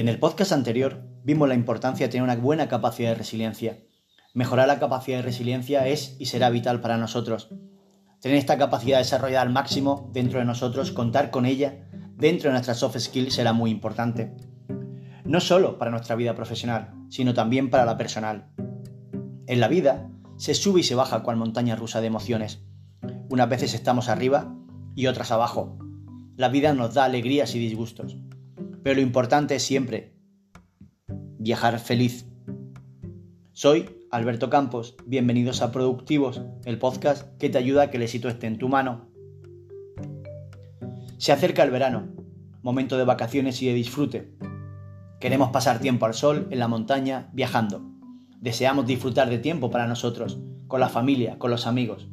En el podcast anterior vimos la importancia de tener una buena capacidad de resiliencia. Mejorar la capacidad de resiliencia es y será vital para nosotros. Tener esta capacidad desarrollada al máximo dentro de nosotros, contar con ella dentro de nuestras soft skills será muy importante. No solo para nuestra vida profesional, sino también para la personal. En la vida se sube y se baja cual montaña rusa de emociones. Unas veces estamos arriba y otras abajo. La vida nos da alegrías y disgustos. Pero lo importante es siempre viajar feliz. Soy Alberto Campos, bienvenidos a Productivos, el podcast que te ayuda a que el éxito esté en tu mano. Se acerca el verano, momento de vacaciones y de disfrute. Queremos pasar tiempo al sol, en la montaña, viajando. Deseamos disfrutar de tiempo para nosotros, con la familia, con los amigos.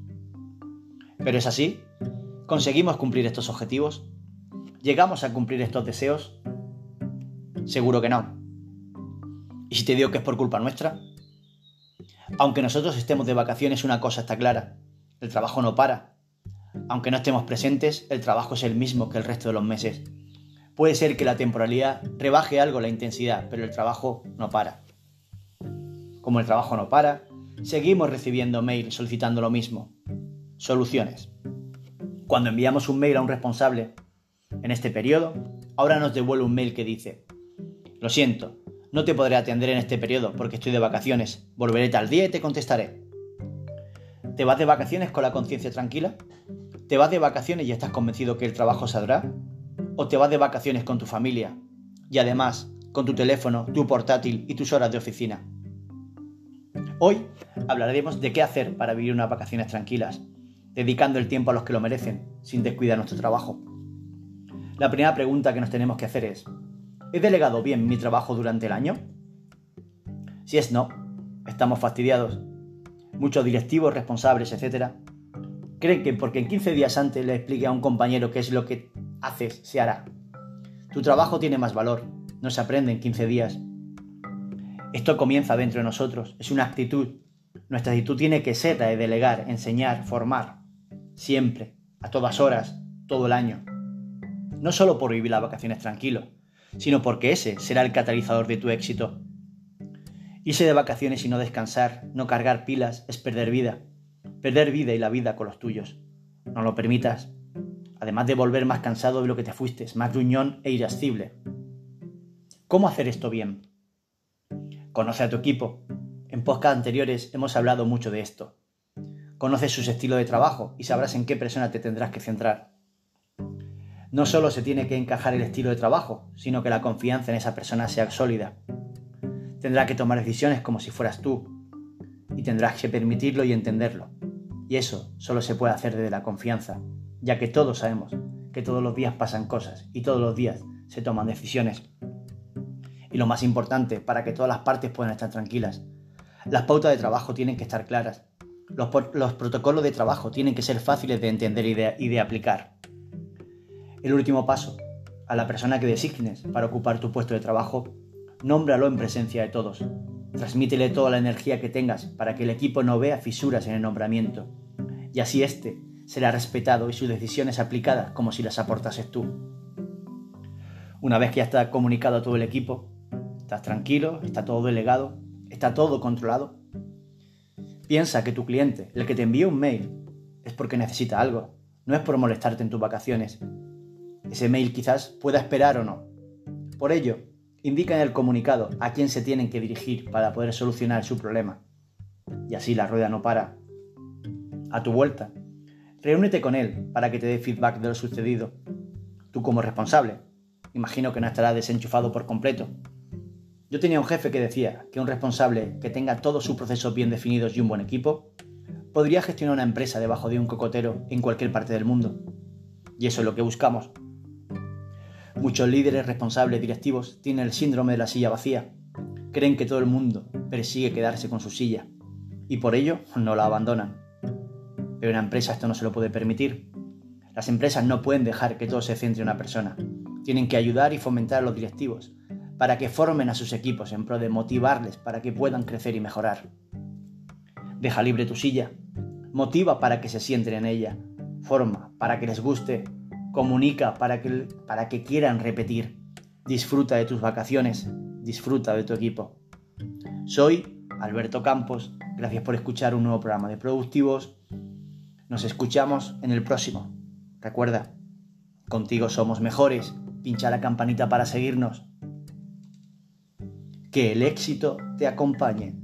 ¿Pero es así? ¿Conseguimos cumplir estos objetivos? ¿Llegamos a cumplir estos deseos? Seguro que no. ¿Y si te digo que es por culpa nuestra? Aunque nosotros estemos de vacaciones, una cosa está clara. El trabajo no para. Aunque no estemos presentes, el trabajo es el mismo que el resto de los meses. Puede ser que la temporalidad rebaje algo la intensidad, pero el trabajo no para. Como el trabajo no para, seguimos recibiendo mail solicitando lo mismo. Soluciones. Cuando enviamos un mail a un responsable, en este periodo, ahora nos devuelve un mail que dice, lo siento, no te podré atender en este periodo porque estoy de vacaciones. Volveré tal día y te contestaré. ¿Te vas de vacaciones con la conciencia tranquila? ¿Te vas de vacaciones y estás convencido que el trabajo saldrá? ¿O te vas de vacaciones con tu familia? Y además, con tu teléfono, tu portátil y tus horas de oficina. Hoy hablaremos de qué hacer para vivir unas vacaciones tranquilas, dedicando el tiempo a los que lo merecen, sin descuidar nuestro trabajo. La primera pregunta que nos tenemos que hacer es, ¿He delegado bien mi trabajo durante el año? Si es no, estamos fastidiados. Muchos directivos, responsables, etc., creen que porque en 15 días antes le explique a un compañero qué es lo que haces, se hará. Tu trabajo tiene más valor, no se aprende en 15 días. Esto comienza dentro de nosotros, es una actitud. Nuestra actitud tiene que ser de delegar, enseñar, formar, siempre, a todas horas, todo el año. No solo por vivir las vacaciones tranquilo, sino porque ese será el catalizador de tu éxito. Irse de vacaciones y no descansar, no cargar pilas, es perder vida. Perder vida y la vida con los tuyos. No lo permitas. Además de volver más cansado de lo que te fuiste, más gruñón e irascible. ¿Cómo hacer esto bien? Conoce a tu equipo. En podcast anteriores hemos hablado mucho de esto. Conoce sus estilos de trabajo y sabrás en qué persona te tendrás que centrar. No solo se tiene que encajar el estilo de trabajo, sino que la confianza en esa persona sea sólida. Tendrá que tomar decisiones como si fueras tú, y tendrás que permitirlo y entenderlo. Y eso solo se puede hacer desde la confianza, ya que todos sabemos que todos los días pasan cosas y todos los días se toman decisiones. Y lo más importante, para que todas las partes puedan estar tranquilas, las pautas de trabajo tienen que estar claras. Los, protocolos de trabajo tienen que ser fáciles de entender y de aplicar. El último paso, a la persona que designes para ocupar tu puesto de trabajo, nómbralo en presencia de todos. Transmítele toda la energía que tengas para que el equipo no vea fisuras en el nombramiento. Y así éste será respetado y sus decisiones aplicadas como si las aportases tú. Una vez que ya está comunicado a todo el equipo, estás tranquilo, está todo delegado, está todo controlado. Piensa que tu cliente, el que te envía un mail, es porque necesita algo, no es por molestarte en tus vacaciones, ese mail quizás pueda esperar o no. Por ello, indica en el comunicado a quién se tienen que dirigir para poder solucionar su problema. Y así la rueda no para. A tu vuelta, reúnete con él para que te dé feedback de lo sucedido. Tú como responsable, imagino que no estarás desenchufado por completo. Yo tenía un jefe que decía que un responsable que tenga todos sus procesos bien definidos y un buen equipo, podría gestionar una empresa debajo de un cocotero en cualquier parte del mundo. Y eso es lo que buscamos. Muchos líderes responsables directivos tienen el síndrome de la silla vacía. Creen que todo el mundo persigue quedarse con su silla y por ello no la abandonan. Pero una empresa esto no se lo puede permitir. Las empresas no pueden dejar que todo se centre en una persona. Tienen que ayudar y fomentar a los directivos para que formen a sus equipos en pro de motivarles para que puedan crecer y mejorar. Deja libre tu silla. Motiva para que se sienten en ella. Forma para que les guste comunica para que, para que quieran repetir. Disfruta de tus vacaciones, disfruta de tu equipo. Soy Alberto Campos, gracias por escuchar un nuevo programa de Productivos. Nos escuchamos en el próximo. Recuerda, contigo somos mejores. Pincha la campanita para seguirnos. Que el éxito te acompañe.